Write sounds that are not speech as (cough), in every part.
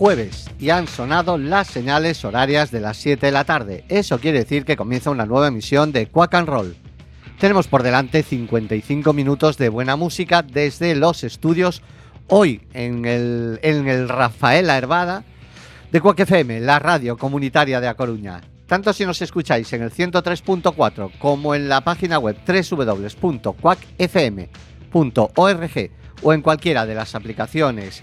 Jueves y han sonado las señales horarias de las 7 de la tarde. Eso quiere decir que comienza una nueva emisión de Quack and Roll. Tenemos por delante 55 minutos de buena música desde los estudios hoy en el, en el Rafaela Hervada de Quack FM, la radio comunitaria de A Coruña. Tanto si nos escucháis en el 103.4 como en la página web www.quackfm.org o en cualquiera de las aplicaciones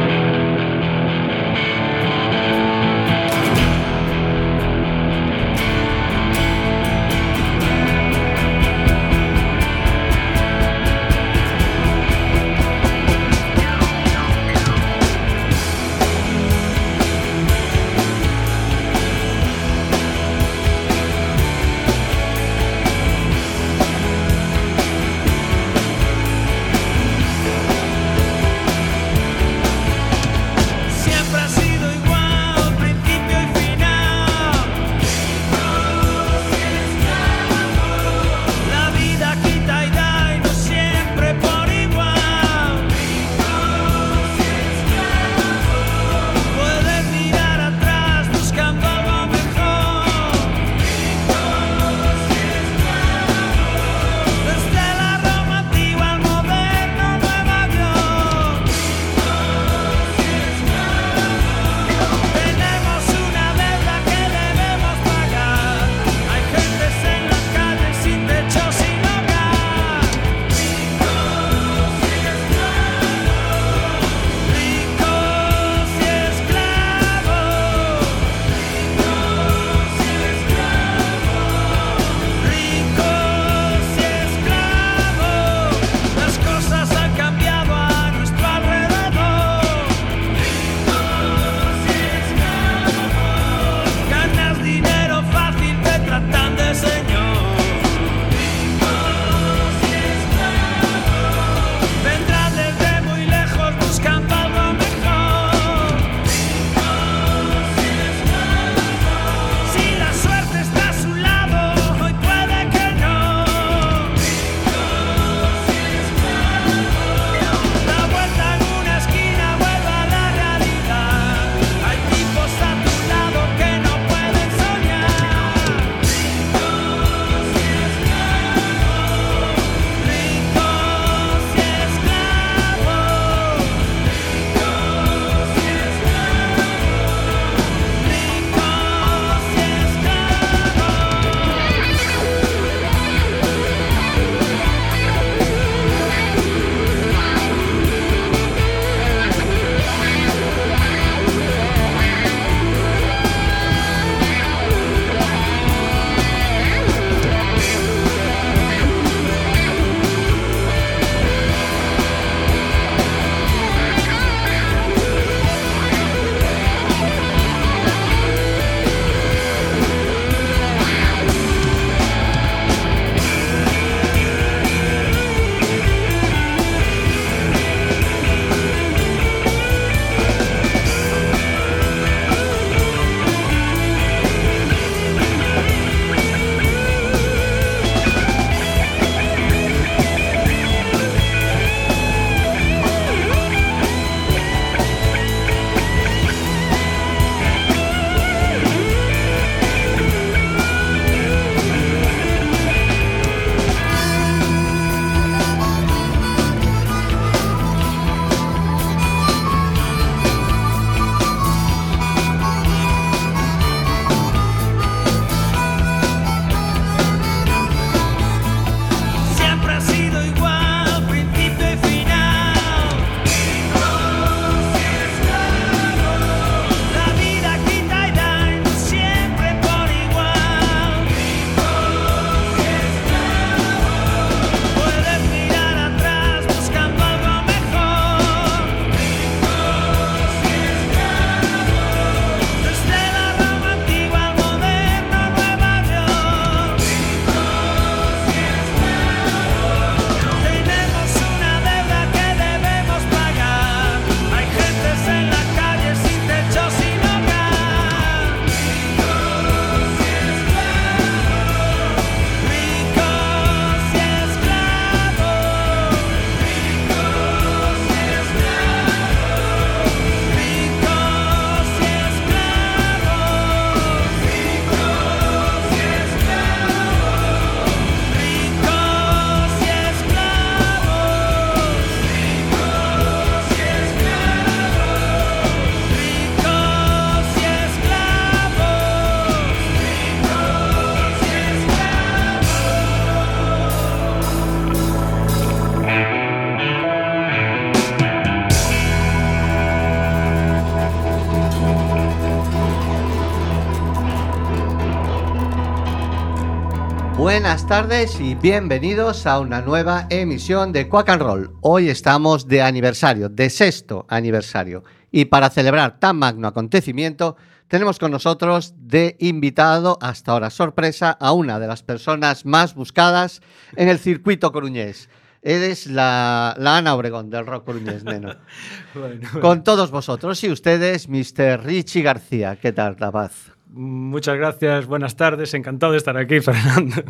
Tardes y bienvenidos a una nueva emisión de Quack and Roll. Hoy estamos de aniversario, de sexto aniversario. Y para celebrar tan magno acontecimiento, tenemos con nosotros de invitado, hasta ahora sorpresa, a una de las personas más buscadas en el circuito coruñés. Eres la, la Ana Obregón del rock coruñés, neno. (laughs) Bueno, Con todos vosotros y ustedes, Mr. Richie García. ¿Qué tal, La Paz? Muchas gracias, buenas tardes, encantado de estar aquí, (laughs) Fernando.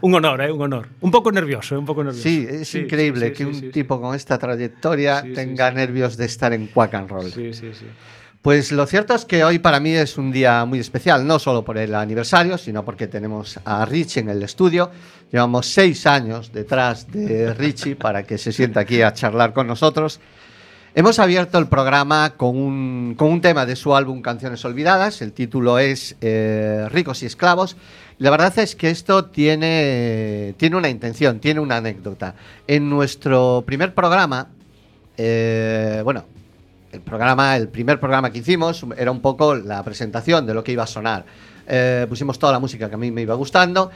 un honor, ¿eh? Un honor. Un poco nervioso, ¿eh? un poco nervioso. Sí, es Sí, increíble sí, que un tipo con esta trayectoria tenga nervios de estar en Quack and Roll. Sí, sí, sí. Pues lo cierto es que hoy para mí es un día muy especial, no solo por el aniversario, sino porque tenemos a Richie en el estudio. Llevamos seis años detrás de Richie para que se sienta aquí a charlar con nosotros. Hemos abierto el programa con un, con un tema de su álbum Canciones Olvidadas. El título es eh, Ricos y Esclavos. La verdad es que esto tiene, tiene una intención, tiene una anécdota. En nuestro primer programa, eh, bueno, el programa, el primer programa que hicimos era un poco la presentación de lo que iba a sonar. Eh, pusimos toda la música que a mí me iba gustando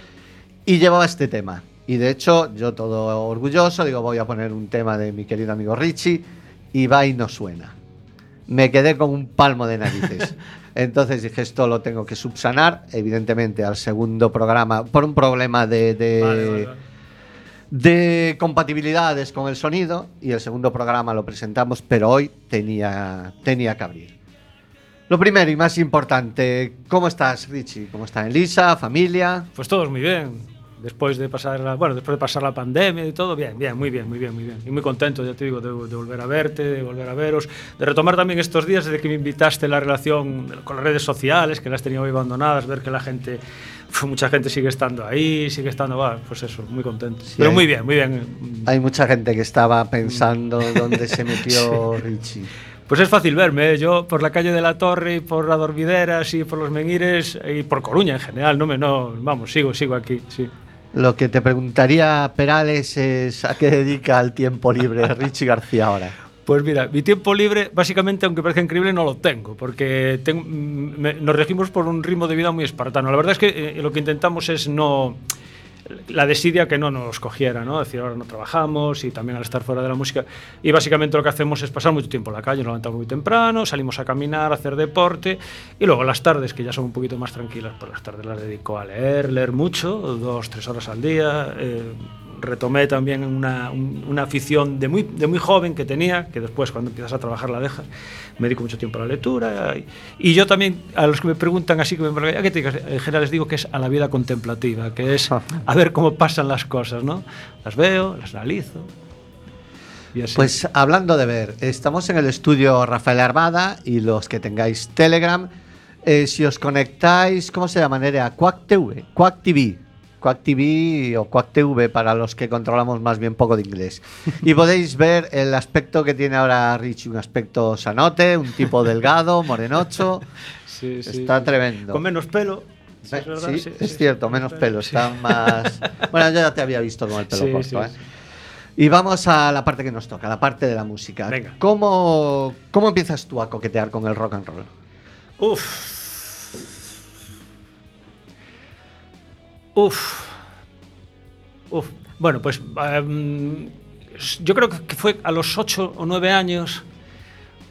y llevaba este tema. Y de hecho, yo todo orgulloso, digo, voy a poner un tema de mi querido amigo Richie y va y no suena. Me quedé con un palmo de narices. (laughs) Entonces dije, esto lo tengo que subsanar, evidentemente, al segundo programa, por un problema de, de- Vale, vale, vale. de compatibilidades con el sonido y el segundo programa lo presentamos, pero hoy tenía, tenía que abrir. Lo primero y más importante, ¿cómo estás, Richie? ¿Cómo está Elisa, familia? Pues todos muy bien. Después de pasar la, bueno, después de pasar la pandemia y todo, bien, bien, muy bien, muy bien, muy bien. Y muy contento, ya te digo, de, de volver a verte, de volver a veros, de retomar también estos días desde que me invitaste la relación con las redes sociales, que las tenía hoy abandonadas, ver que la gente, (laughs) mucha gente sigue estando ahí, sigue estando, va, pues eso, muy contento. Pero hay- muy bien, muy bien. Hay mucha gente que estaba pensando dónde se (laughs) metió Richie. Pues es fácil verme, ¿eh? yo por la calle de la Torre y por la Dormideras y por los Menguires y por Coruña en general, no me, no, vamos, sigo, sigo aquí, sí. Lo que te preguntaría Perales es a qué dedica el tiempo libre Richie García ahora. Pues mira, mi tiempo libre, básicamente, aunque parezca increíble, no lo tengo, porque mm, nos regimos por un ritmo de vida muy espartano. La verdad es que eh, lo que intentamos es no la desidia que no nos cogiera, ¿no? Es decir, ahora no trabajamos y también al estar fuera de la música. Y básicamente lo que hacemos es pasar mucho tiempo en la calle, nos levantamos muy temprano, salimos a caminar, a hacer deporte y luego las tardes, que ya son un poquito más tranquilas, pues las tardes las dedico a leer, leer mucho, dos, tres horas al día. eh, retomé también una, un- una afición de muy, de muy joven que tenía, que después cuando empiezas a trabajar la dejas. Me dedico mucho tiempo a la lectura. Y, y yo también, a los que me preguntan así, que me preguntan, "¿A qué te dedicas?", en general les digo que es a la vida contemplativa, que es a ver cómo pasan las cosas, ¿no? Las veo, las analizo. Pues hablando de ver, estamos en el estudio Rafael Armada y los que tengáis Telegram, eh, si os conectáis, ¿cómo se llama? Nerea? Quack TV, Quack TV, Quack TV o Quack TV para los que controlamos más bien poco de inglés. Y podéis ver el aspecto que tiene ahora Richie, un aspecto sanote, un tipo (laughs) delgado, morenocho. Sí, sí, está tremendo. Con menos pelo. sí, es verdad, sí, es cierto, menos pelo, está más... Bueno, yo ya te había visto con el pelo corto, ¿eh? Y vamos a la parte que nos toca, la parte de la música. Venga. ¿Cómo, ¿Cómo empiezas tú a coquetear con el rock and roll? Uf. Uf. Uf. Bueno, pues em, yo creo que fue a los 8 o 9 años.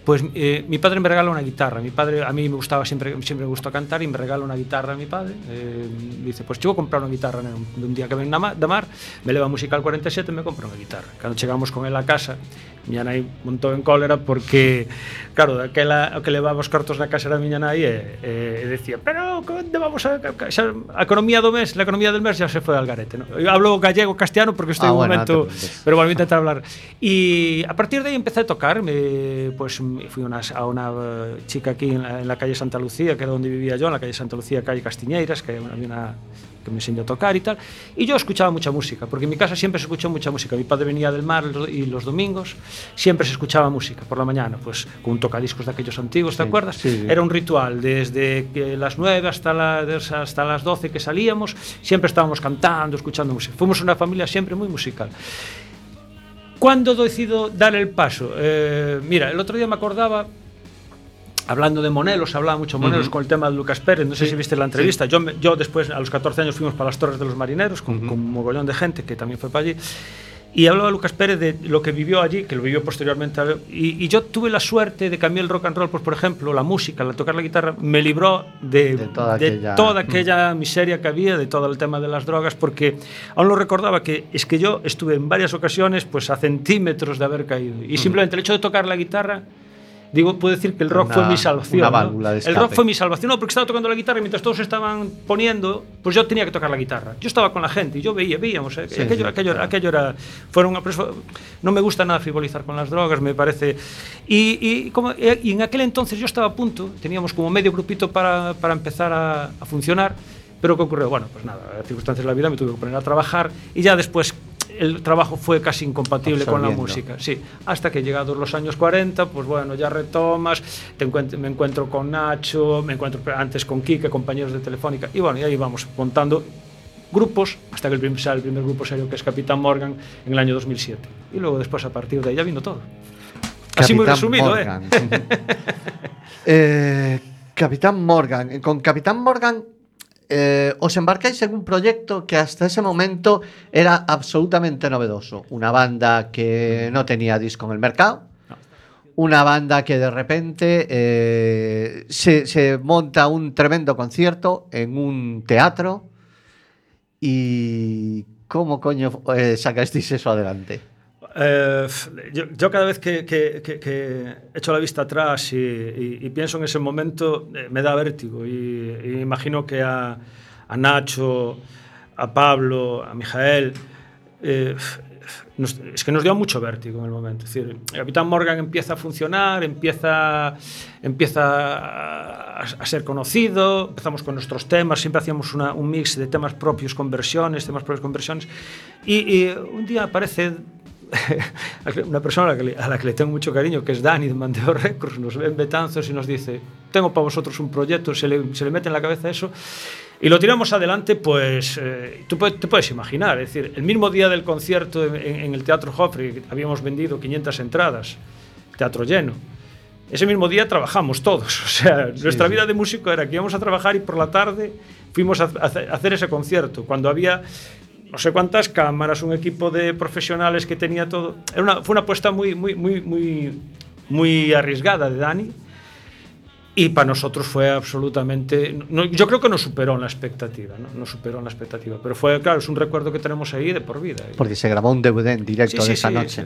Pues eh, mi padre me regala una guitarra. Mi padre, a mí me gustaba siempre, siempre me gustó cantar y me regala una guitarra a mi padre. Eh, dice, pues yo voy a comprar una guitarra un día que ven na ma- da mar, me leva a musical 47 e me compra unha guitarra. Cando chegamos con él a casa, miña nai montou en cólera porque, claro, daquela que levaba os cartos na casa era miña nai e, e, e decía, pero onde vamos a, a, xa, a economía do mes, la economía del mes ya se foi al garete. ¿no? Eu hablo gallego castellano porque estou Ah, en un bueno, momento pero bueno, a intentar hablar. Y a partir de ahí empecé a tocar. Me, pues fui unas- a una eh, chica aquí en la, en la calle Santa Lucía, que era donde vivía yo, en la calle Santa Lucía, calle Castiñeiras, que había una que me enseñó a tocar y tal. Y yo escuchaba mucha música, porque en mi casa siempre se escuchó mucha música. Mi padre venía del mar y los domingos siempre se escuchaba música por la mañana, pues con un tocadiscos de aquellos antiguos, ¿te Sí, acuerdas? sí, sí. Era un ritual, desde que las 9 hasta, la- hasta las 12 que salíamos, siempre estábamos cantando, escuchando música. Fuimos una familia siempre muy musical. ¿Cuándo decido dar el paso? Eh, mira, el otro día me acordaba hablando de Monelos, hablaba mucho Monelos Ujú. con el tema de Lucas Pérez, no sé Sí, si viste la entrevista, yo, yo después a los 14 años fuimos para las Torres de los Marineros con, un mogollón de gente que también fue para allí. Y hablaba Lucas Pérez de lo que vivió allí, que lo vivió posteriormente. Y, y yo tuve la suerte de que a mí el rock and roll, pues por ejemplo, la música, el tocar la guitarra, me libró de, De toda de aquella- toda aquella miseria que había, de todo el tema de las drogas, porque aún lo recordaba que es que yo estuve en varias ocasiones pues a centímetros de haber caído. Y simplemente el hecho de tocar la guitarra Digo, puedo decir que el rock Una- fue mi salvación. una ¿no? válvula de El rock fue mi salvación, no, porque estaba tocando la guitarra y mientras todos estaban poniendo, pues yo tenía que tocar la guitarra. Yo estaba con la gente y yo veía, veíamos, eh, Sí, aquello, sí, aquello, claro. aquello era. Fueron, no me gusta nada frivolizar con las drogas, me parece. Y, y como, eh, y en aquel entonces yo estaba a punto, teníamos como medio grupito para, para empezar a, a funcionar, pero ¿qué ocurrió? Bueno, pues nada, las circunstancias de la vida me tuve que poner a trabajar y ya después el trabajo fue casi incompatible con la música. Sí, hasta que llegados los años 40, pues bueno, ya retomas, te encuent- me encuentro con Nacho, me encuentro antes con Kike, compañeros de Telefónica, y bueno, y ahí vamos montando grupos, hasta que el primer, el primer grupo serio que es Capitán Morgan en el año 2007. Y luego después a partir de ahí ya vino todo. Así muy resumido, ¿eh? Morgan. (laughs) Eh, Capitán Morgan. Con Capitán Morgan eh, os embarcáis en un proyecto que hasta ese momento era absolutamente novedoso. Una banda que no tenía disco en el mercado. Una banda que de repente eh, se, se monta un tremendo concierto en un teatro. ¿Y cómo coño eh, sacasteis eso adelante? Eh, yo, yo cada vez que, que- que- que echo la vista atrás y, y- y pienso en ese momento, eh, me da vértigo. Y, y imagino que a, a Nacho, a Pablo, a Mijael, eh, nos- es que nos dio mucho vértigo en el momento. Es decir, el Capitán Morgan empieza a funcionar, empieza, empieza a, a ser conocido, empezamos con nuestros temas, siempre hacíamos una- un mix de temas propios con versiones, temas propios con versiones. Y, y un día aparece (laughs) una persona a la, que le, a la que le tengo mucho cariño, que es Dani de Mandeo Records, nos ve en Betanzos y nos dice, tengo para vosotros un proyecto, se le, se le mete en la cabeza eso, y lo tiramos adelante, pues eh, tú te puedes imaginar, es decir, el mismo día del concierto en, en el Teatro Joffrey, habíamos vendido 500 entradas, teatro lleno. Ese mismo día trabajamos todos, (laughs) o sea, nuestra sí. vida de músico era que íbamos a trabajar y por la tarde fuimos a, a hacer ese concierto, cuando había no sé cuántas cámaras, un equipo de profesionales que tenía todo. Era una, fue una apuesta muy, muy, muy, muy, muy arriesgada de Dani. Y para nosotros fue absolutamente. no- yo creo que nos superó en la expectativa, ¿no? Nos superó en la expectativa. Pero fue, claro, es un recuerdo que tenemos ahí de por vida. Porque se grabó un DVD en directo Sí, sí, de esa sí, noche.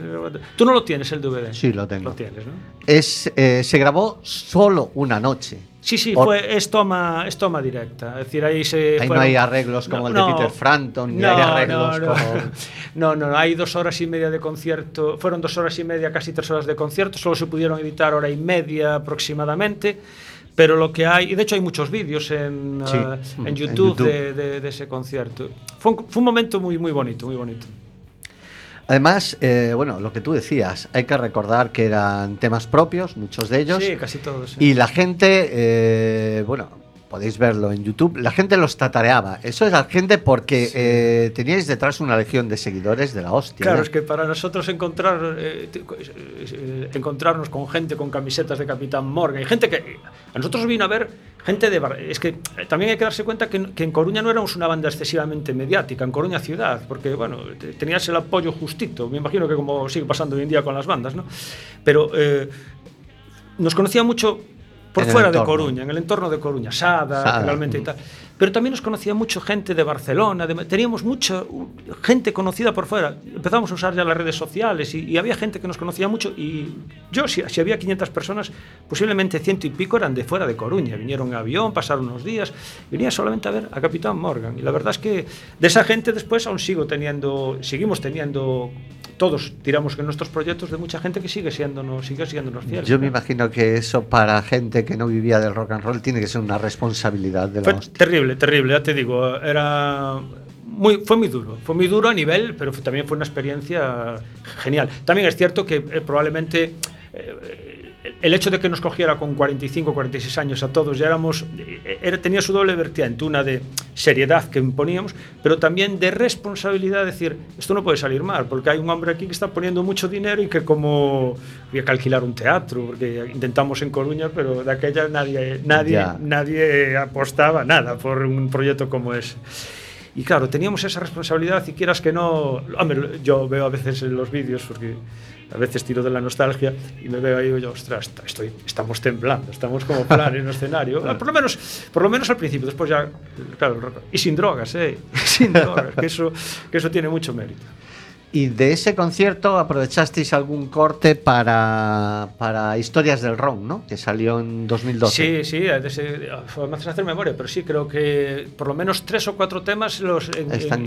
Tú no lo tienes el DVD. Sí, lo tengo. Lo tienes, ¿no? Es, eh, se grabó solo una noche. Sí, sí, fue, es, toma, es toma directa. Es decir, ahí se. Ahí no hay arreglos como el de Peter Frampton, ni hay arreglos no, como- (laughs) No, no, no, hay dos horas y media de concierto. Fueron dos horas y media, casi tres horas de concierto. Solo se pudieron editar hora y media aproximadamente. Pero lo que hay, y de hecho hay muchos vídeos en, Sí, eh, en en YouTube, YouTube. De, de- de ese concierto. Fue un, fue un momento muy, muy bonito, muy bonito. Además, eh, bueno, lo que tú decías, hay que recordar que eran temas propios, muchos de ellos. Sí, casi todos. sí. Y la gente, eh, bueno, podéis verlo en YouTube, la gente los tatareaba. Eso es la gente porque eh, teníais detrás una legión de seguidores de la hostia. Claro, ¿eh? es que para nosotros encontrar eh, encontrarnos con gente con camisetas de Capitán Morgan y gente que a nosotros vino a ver gente de Bar- es que eh, también hay que darse cuenta que, que en Coruña no éramos una banda excesivamente mediática, en Coruña ciudad, porque bueno, te- tenías el apoyo justito, me imagino que como sigue pasando hoy en día con las bandas, ¿no? Pero eh, nos conocía mucho por En fuera de. Coruña, en el entorno de Coruña, Sada, Sada, realmente y tal. Pero también nos conocía mucho gente de Barcelona, teníamos mucha gente conocida por fuera. Empezamos a usar ya las redes sociales y, había gente que nos conocía mucho. Y yo, si, si había 500 personas, posiblemente ciento y pico eran de fuera de Coruña. Vinieron en avión, pasaron unos días, venía solamente a ver a Capitán Morgan. Y la verdad es que de esa gente después aún sigo teniendo, seguimos teniendo, todos tiramos en nuestros proyectos de mucha gente que sigue siéndonos, sigue siéndonos fieles. Yo me imagino que eso para gente que no vivía del rock and roll tiene que ser una responsabilidad de la Fue hostia. terrible, terrible, ya te digo, era muy, fue muy duro, fue muy duro a nivel, pero fue- también fue una experiencia genial. También es cierto que eh, probablemente eh, el hecho de que nos cogiera con 45, 46 años a todos, ya éramos, eh, era, tenía su doble vertiente, una de seriedad que imponíamos, pero también de responsabilidad, decir, esto no puede salir mal, porque hay un hombre aquí que está poniendo mucho dinero y que como había que alquilar un teatro, porque intentamos en Coruña, pero de aquella nadie, nadie, nadie apostaba nada por un proyecto como ese. Y claro, teníamos esa responsabilidad y quieras que no... Hombre, yo veo a veces en los vídeos, porque a veces tiro de la nostalgia y me veo ahí y digo, ostras, estoy, estamos temblando, estamos como plan en un escenario. Por lo, menos, por lo menos al principio, después ya, claro, y sin drogas, ¿eh? (laughs) Sin drogas, que eso, que eso tiene mucho mérito. ¿Y de ese concierto aprovechasteis algún corte para, para Historias del Ron, ¿no? Que salió en 2012. Sí, sí, me haces hacer memoria, pero sí, creo que por lo menos tres o cuatro temas los están,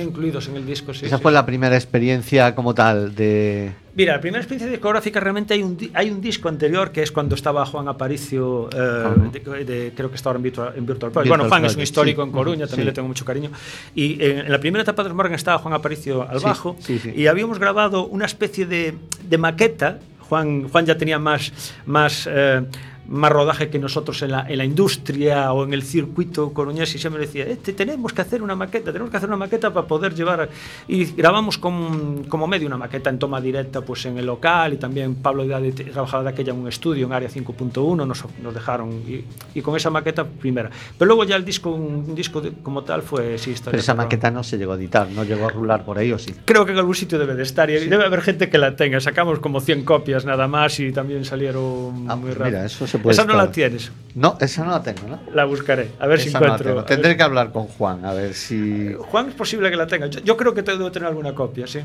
incluidos. en el disco. Sí, Esa fue la primera experiencia como tal de, Mira, la primera experiencia discográfica realmente hay un, hay un disco anterior que es cuando estaba Juan Aparicio, eh, creo que estaba en Virtual, en Virtual Bueno, Juan es un histórico en Coruña, también le tengo mucho cariño. Y eh, en la primera etapa de los Morgan estaba Juan Aparicio al bajo y habíamos grabado una especie de, de maqueta. Juan, Juan ya tenía más, más eh, más rodaje que nosotros en la, en la industria o en el circuito coruñés y siempre decía, este, tenemos que hacer una maqueta, tenemos que hacer una maqueta para poder llevar... Y grabamos con, como medio una maqueta en toma directa pues en el local y también Pablo trabajaba de aquella en un estudio en Área 5.1, nos, nos dejaron y, y, con esa maqueta primera. Pero luego ya el disco, un disco como tal fue... Sí, Pero esa maqueta no se llegó a editar, no llegó a rular por ahí o sí. Creo que en algún sitio debe de estar y debe haber gente que la tenga. Sacamos como 100 copias nada más y también salieron ah, muy pues Mira, eso esa no la tienes. No, esa no la tengo, ¿no? La buscaré, a ver si encuentro. Tendré que hablar con Juan, a ver si. Juan es posible que la tenga. Yo, creo que debo tener alguna copia, sí.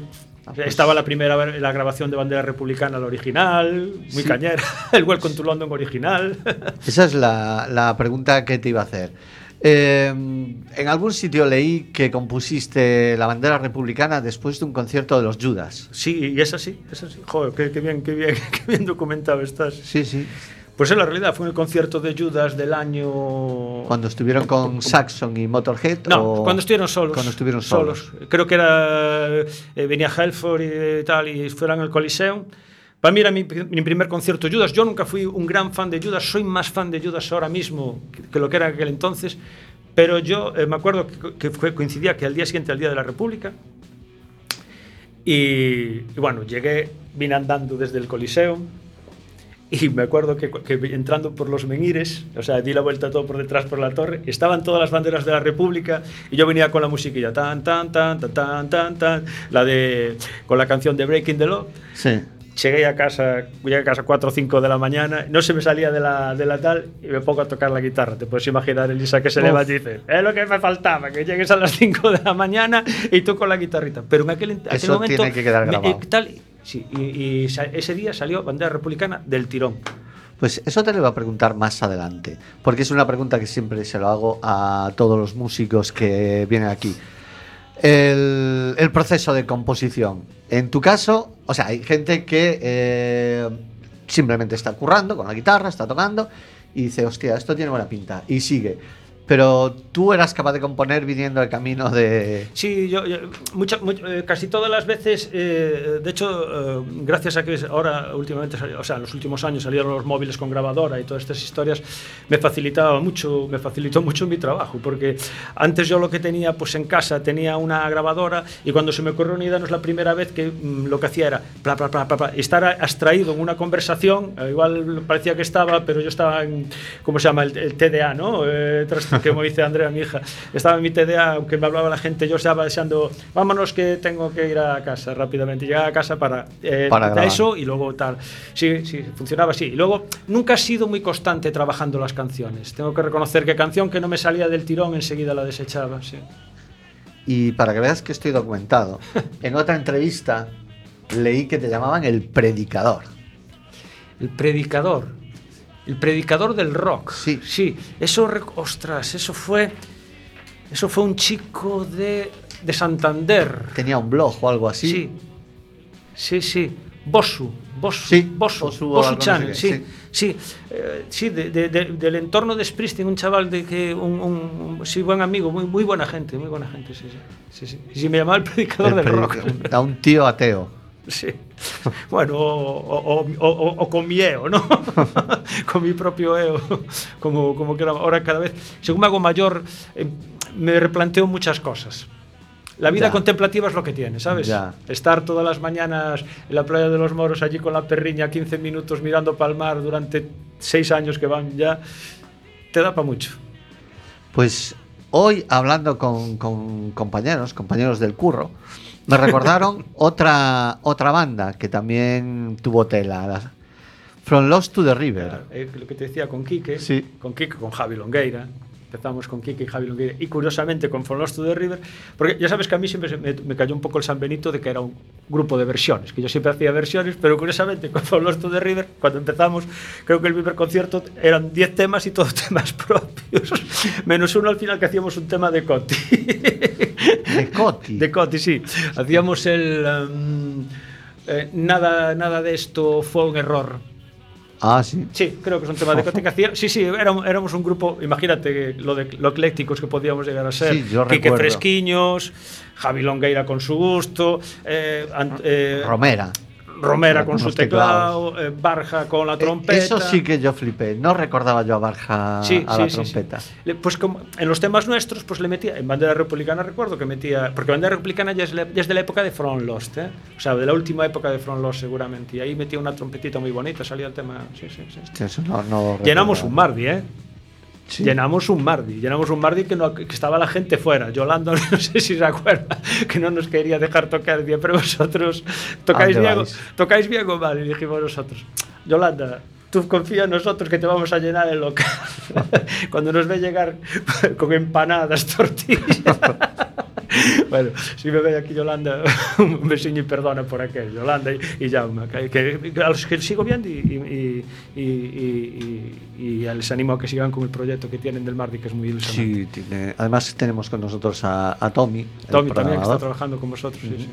Ah, pues Estaba la primera, la grabación de Bandera Republicana, la original, muy cañera. (laughs) El Welcome to London original. (laughs) Esa es la, la pregunta que te iba a hacer. Eh, en algún sitio leí que compusiste la bandera republicana después de un concierto de los Judas. Sí, y es así, es así. Joder, qué, qué bien, qué bien, (laughs) qué bien documentado estás. Sí, sí. Pues en la realidad fue en el concierto de Judas del año. Cuando estuvieron con Saxon y Motorhead. No, cuando estuvieron solos. Cuando estuvieron solos. Creo que era. Eh, venía Helford y tal, y fueron al Coliseum. Para mí era mi, primer concierto Judas. Yo nunca fui un gran fan de Judas, soy más fan de Judas ahora mismo que, lo que era en aquel entonces. Pero yo eh, me acuerdo que, coincidía que al día siguiente, al Día de la República, y, y bueno, llegué, vine andando desde el Coliseum (laughs) y me acuerdo que, entrando por los menires, o sea, di la vuelta todo por detrás por la torre, estaban todas las banderas de la República y yo venía con la musiquilla, tan, tan, tan, tan, tan, tan, tan, la de, con la canción de Breaking the Law. Sí. Llegué a casa, llegué a casa 4 o 5 de la mañana, no se me salía de la, de la tal y me pongo a tocar la guitarra. Te puedes imaginar, Elisa, que se levanta y dice, es lo que me faltaba, que llegues a las 5 de la mañana y tú con la guitarrita. Pero en aquel, aquel Eso momento... Tiene que quedar grabado. Me, tal, Sí, y, ese día salió bandera republicana del tirón. Pues eso te lo voy a preguntar más adelante, porque es una pregunta que siempre se lo hago a todos los músicos que vienen aquí. El, proceso de composición. En tu caso, o sea, hay gente que eh, simplemente está currando con la guitarra, está tocando y dice, hostia, esto tiene buena pinta, y sigue pero tú eras capaz de componer viniendo el camino de... Sí, yo, eh, casi todas las veces, eh, de hecho, eh, gracias a que ahora últimamente, o sea, en los últimos años salieron los móviles con grabadora y todas estas historias, me facilitaba mucho, me facilitó mucho mi trabajo, porque antes yo lo que tenía, pues en casa tenía una grabadora y cuando se me ocurrió una idea, no es la primera vez que mm, lo que hacía era, bla, estar abstraído en una conversación, igual parecía que estaba, pero yo estaba en, ¿cómo se llama? El, TDA, ¿no? Que (laughs) como dice Andrea, mi hija, estaba en mi TDA, aunque me hablaba la gente, yo estaba deseando, vámonos que tengo que ir a casa rápidamente, llegar a casa para, eh, para eso y luego tal. Sí, sí, funcionaba así. Y luego, nunca he sido muy constante trabajando las canciones. Tengo que reconocer que canción que no me salía del tirón enseguida la desechaba, sí. Y para que veas que estoy documentado, (laughs) en otra entrevista leí que te llamaban el predicador. El predicador. El predicador del rock. Sí. Sí. Eso, ostras, eso fue. Eso fue un chico de, de Santander. Tenía un blog o algo así. Sí. Sí, sí. Bosu. Bosu. Sí. Bosu. Bosu, Channel, sí. Sí, eh, sí de, de, del entorno de Springsteen, un chaval de que un, un, sí, buen amigo, muy, muy buena gente, muy buena gente, sí, sí. sí, sí. Y me llamaba el predicador del rock. A un tío ateo. Sí. Bueno, o, o, o, o con mi eo, ¿no? (laughs) con mi propio eo, como, como que ahora cada vez, según me hago mayor, eh, me replanteo muchas cosas. La vida Ya. contemplativa es lo que tiene, ¿sabes? Ya. Estar todas las mañanas en la playa de los moros allí con la perriña 15 minutos mirando para el mar durante seis años que van ya, te da para mucho. Pues hoy, hablando con, con compañeros, compañeros del curro, me recordaron otra, otra banda que también tuvo tela. la- From Lost to the River. Eh, lo que te decía con Quique, Sí. con Quique, con Javi Longueira. Empezamos con Quique y Javi Longueira. Y curiosamente con From Lost to the River, porque ya sabes que a mí siempre me, me cayó un poco el San Benito de que era un grupo de versiones, que yo siempre hacía versiones, pero curiosamente con From Lost to the River, cuando empezamos, creo que el primer concierto eran 10 temas y todos (laughs) temas propios, menos uno al final que hacíamos un tema de Coti. De Coti. De Coti, sí. Hacíamos el... em, eh, nada, nada de esto fue un error. Ah, sí. Sí, creo que es un tema de Coti que. Sí, sí, éramos, éramos un grupo, imagínate lo, de, lo eclécticos que podíamos llegar a ser. Sí, yo Quique recuerdo. Fresquiños, Javi Longueira con su gusto, eh, eh, Romera. Romera con su teclado, eh, Barja con la Eh, trompeta. Eso sí que yo flipé. No recordaba yo a Barja Sí, a sí, la sí, trompeta. sí. Le- Pues como en los temas nuestros, pues le metía, en Bandera Republicana recuerdo que metía, porque Bandera Republicana ya es, la- ya es de la época de Front Lost, ¿eh? o sea, de la última época de Front Lost seguramente, y ahí metía una trompetita muy bonita, salía el tema, sí, sí, sí. Hostia, eso no- no Llenamos un Mardi, ¿eh? Sí. Llenamos un Mardi, llenamos un Mardi que, no, que estaba la gente fuera. Yolanda, (laughs) no sé si se acuerda, que no nos quería dejar tocar. Decía, pero vosotros tocáis ¿A dónde bien, tocáis bien mal. Y dijimos nosotros, Yolanda, tú confía en nosotros que te vamos a llenar el local. (laughs) Cuando nos ve llegar (laughs) con empanadas, tortillas. (laughs) bueno, si me ve aquí Yolanda, (laughs) un besiño y perdona por aquel, Yolanda y, y Jaume, que, que- a los que sigo viendo y, y, y, les animo a que sigan con el proyecto que tienen del Mardi, que es muy ilusionante. Sí, tiene- además tenemos con nosotros a, a Tommy. Tommy también, que está trabajando con vosotros. sí, sí.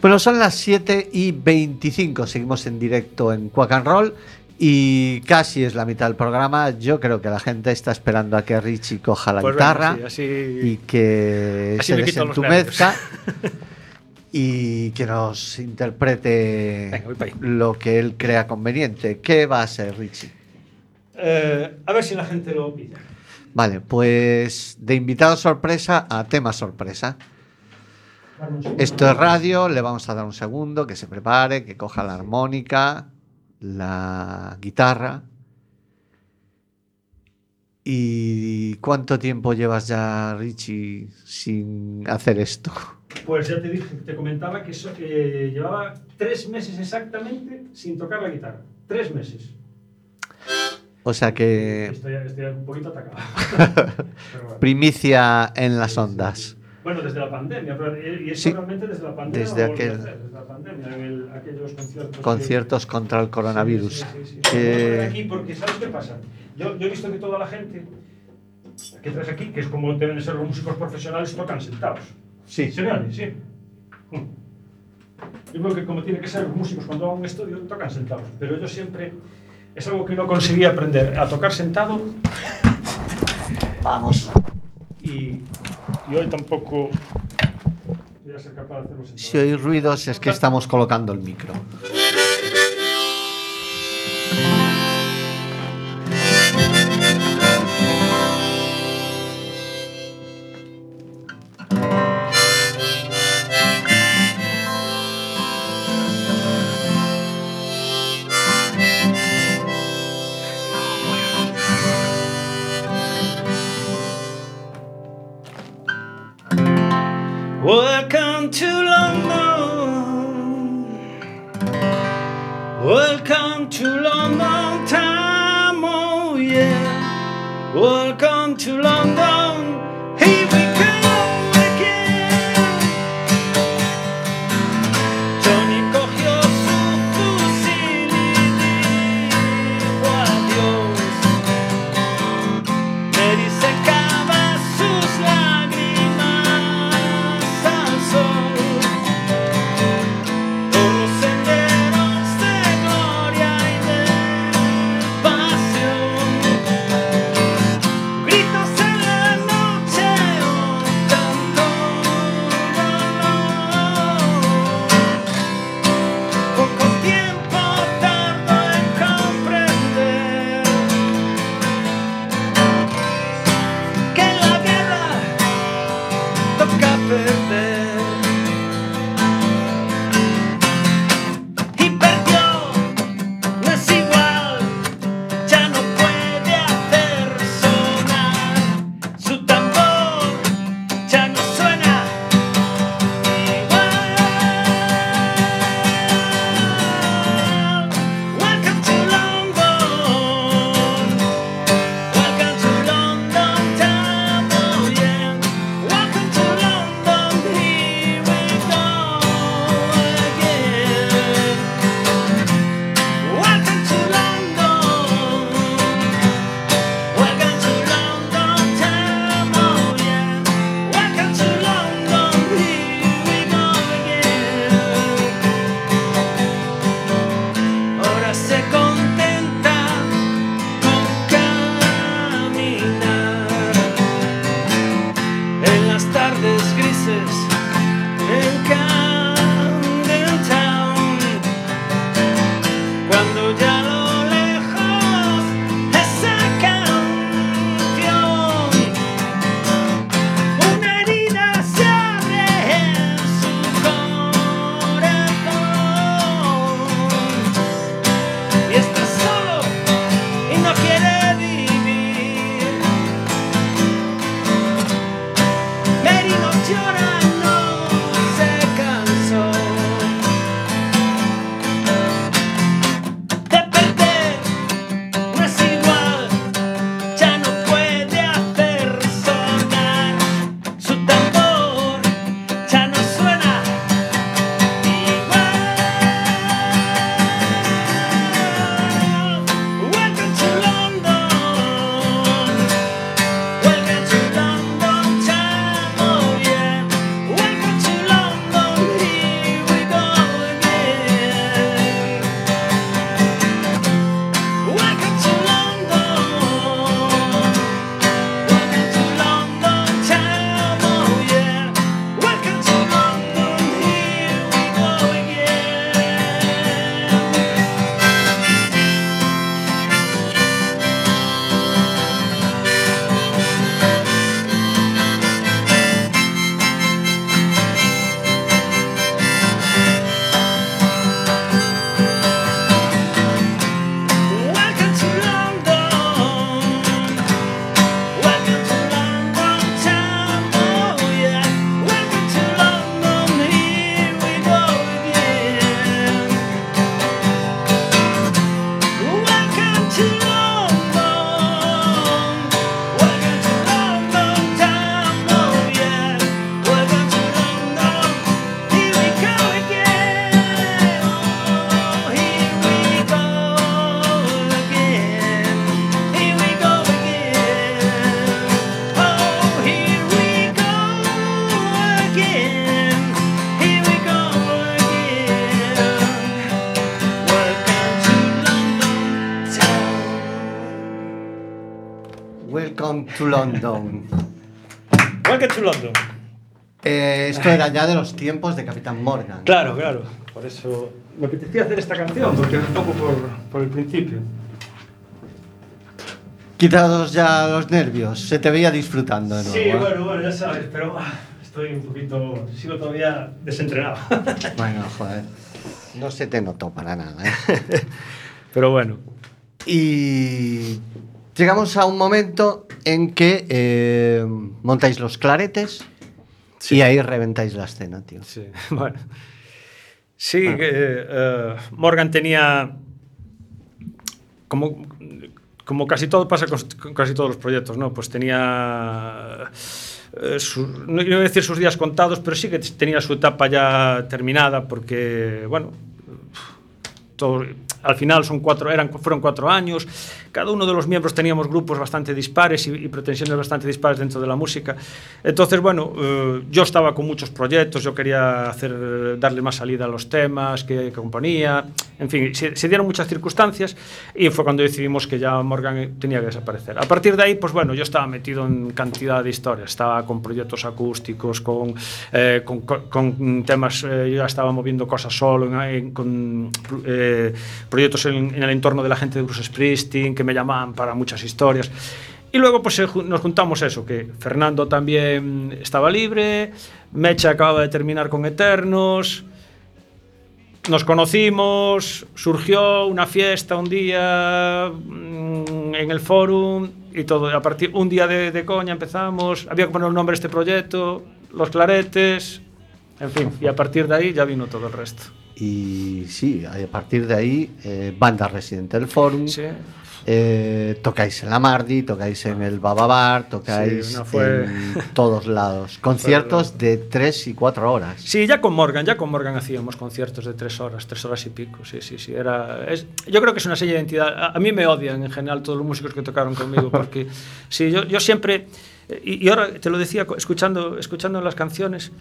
Bueno, son las 7 y 25. Seguimos en directo en Quack and Roll y casi es la mitad del programa. Yo creo que la gente está esperando a que Richie coja la Pues guitarra sí, así- y que Así se desentumezca y que nos interprete Venga, lo que él crea conveniente. ¿Qué va a ser, Richie? Eh, a ver si la gente lo pilla. Vale, pues de invitado sorpresa a tema sorpresa. Esto es radio, le vamos a dar un segundo, que se prepare, que coja la armónica, la guitarra. ¿Y cuánto tiempo llevas ya, Richie, sin hacer esto? Pues ya te dije, te comentaba que, que llevaba tres meses exactamente sin tocar la guitarra. Tres meses. O sea que Estoy, estoy un poquito atacado. (laughs) Bueno. primicia en las ondas. Bueno, desde la pandemia, pero y eso Sí. realmente desde la pandemia. Desde aquel- hacer, desde la pandemia, en el- aquellos conciertos. que- Conciertos contra el coronavirus. Sí, sí. Que- poner aquí porque, ¿sabes qué pasa? Yo, yo he visto que toda la gente que traes aquí, que es como deben de ser los músicos profesionales, tocan sentados. Sí. ¿Se? Sí. Mm. Yo creo que como tiene que ser los músicos cuando van a un estudio, tocan sentados. Pero yo siempre. Es algo que no conseguí aprender a tocar sentado Vamos. y, y hoy tampoco voy a ser capaz de hacerlo. Si oís ruidos es que estamos colocando el micro. Welcome to London. Welcome to London time, oh yeah. Welcome to London. Era ya de los tiempos de Capitán Morgan. Claro, claro. Por eso me apetecía hacer esta canción, porque un poco por, por el principio. Quitados ya los nervios, se te veía disfrutando de nuevo. Sí, ¿eh? bueno, bueno, ya sabes, pero ah, estoy un poquito. sigo todavía desentrenado. (laughs) Bueno, joder. No se te notó para nada. ¿eh? (laughs) pero bueno. Y llegamos a un momento en que eh, montáis los claretes Sí. y ahí reventáis la escena, tío. Sí, bueno. Sí, que, eh, Morgan tenía. Como, como casi todo pasa con, con casi todos los proyectos, ¿no? Pues tenía. eh, su- no a decir sus días contados, pero sí que tenía su etapa ya terminada, porque, bueno. todo- al final son cuatro, eran, fueron cuatro años. Cada uno de los miembros teníamos grupos bastante dispares y, y pretensiones bastante dispares dentro de la música. Entonces, bueno, eh, yo estaba con muchos proyectos, yo quería hacer, darle más salida a los temas que, que componía. En fin, se, se dieron muchas circunstancias y fue cuando decidimos que ya Morgan tenía que desaparecer. A partir de ahí, pues bueno, yo estaba metido en cantidad de historias. Estaba con proyectos acústicos, con, eh, con, con- con temas, eh, yo ya estaba moviendo cosas solo, en- en- con eh, proyectos en, en el entorno de la gente de Bruce Springsteen, que me llamaban para muchas historias. Y luego pues nos juntamos eso, que Fernando también estaba libre, Mecha acababa de terminar con Eternos, nos conocimos, surgió una fiesta un día mm, en el forum y todo. A partir un día de, de coña empezamos, había que poner un nombre a este proyecto, los claretes, en fin, y a partir de ahí ya vino todo el resto. Y sí, a partir de ahí, eh, banda residente del forum. Sí. Eh, tocáis en la Mardi, tocáis en el Bababar, tocáis Sí, no fue- en todos lados. (laughs) Conciertos de 3 y 4 horas. Sí, ya con Morgan, ya con Morgan hacíamos conciertos de tres horas, tres horas y pico, sí, sí, sí. Era, es, yo creo que es una seña de identidad. A, a mí me odian en general todos los músicos que tocaron conmigo, (laughs) porque sí, yo, yo siempre, eh, y, y ahora te lo decía escuchando, escuchando las canciones,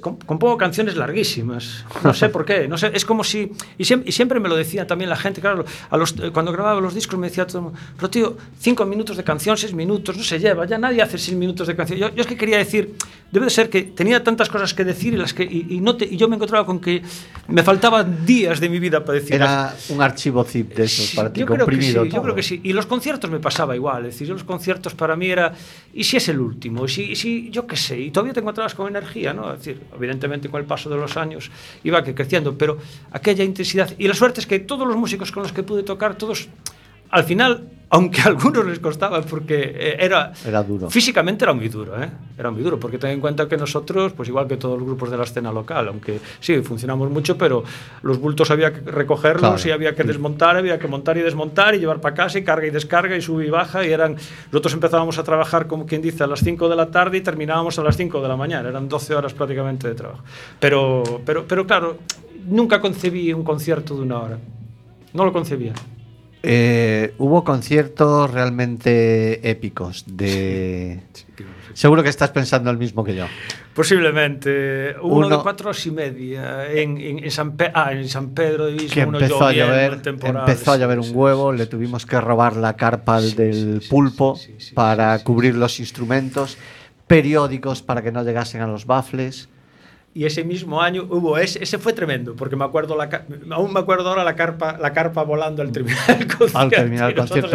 compongo canciones larguísimas, no sé por qué, no sé, es como si, y siempre, me lo decía también la gente, claro, a los, eh, cuando grababa los discos me decía todo, el mundo, pero tío, cinco minutos de canción, seis minutos, no se lleva, ya nadie hace seis minutos de canción. Yo, yo es que quería decir, debe de ser que tenía tantas cosas que decir y, las que, y, y no te- y yo me encontraba con que me faltaban días de mi vida para decir Era un archivo zip de esos para ti yo creo que comprimido. sí, yo todo. creo que sí. Y los conciertos me pasaba igual. Es decir, yo los conciertos para mí era. ¿Y si es el último? ¿Y si, y si yo qué sé? Y todavía te encontrabas con energía, ¿no? Es decir, evidentemente con el paso de los años iba creciendo, pero aquella intensidad. Y la suerte es que todos los músicos con los que pude tocar, todos. Al final, aunque (laughs) a algunos les costaba, porque eh, era. Era duro. Físicamente era muy duro, ¿eh? Era muy duro, porque ten en cuenta que nosotros, pues igual que todos los grupos de la escena local, aunque sí, funcionamos mucho, pero los bultos había que recogerlos Claro. y había que desmontar, había que montar y desmontar y llevar para casa y carga y descarga y sube y baja y eran... Nosotros empezábamos a trabajar, como quien dice, a las 5 de la tarde y terminábamos a las 5 de la mañana, eran 12 horas prácticamente de trabajo. Pero, pero, pero claro, nunca concebí un concierto de una hora. No lo concebía. Eh, hubo conciertos realmente épicos de... Seguro que estás pensando el mismo que yo. Posiblemente. Uno, Uno- de cuatro horas y media en, en, en San, Pe- ah, en San Pedro de que uno empezó a llover, empezó a llover un huevo, sí, le tuvimos que robar la carpa Sí, del pulpo sí, sí, sí, para sí, sí. cubrir los instrumentos, periódicos para que no llegasen a los baffles. Y ese mismo año hubo ese, ese fue tremendo, porque me acuerdo la, aún me acuerdo ahora la carpa, la carpa volando al terminar el (laughs) concierto. Al terminar el concierto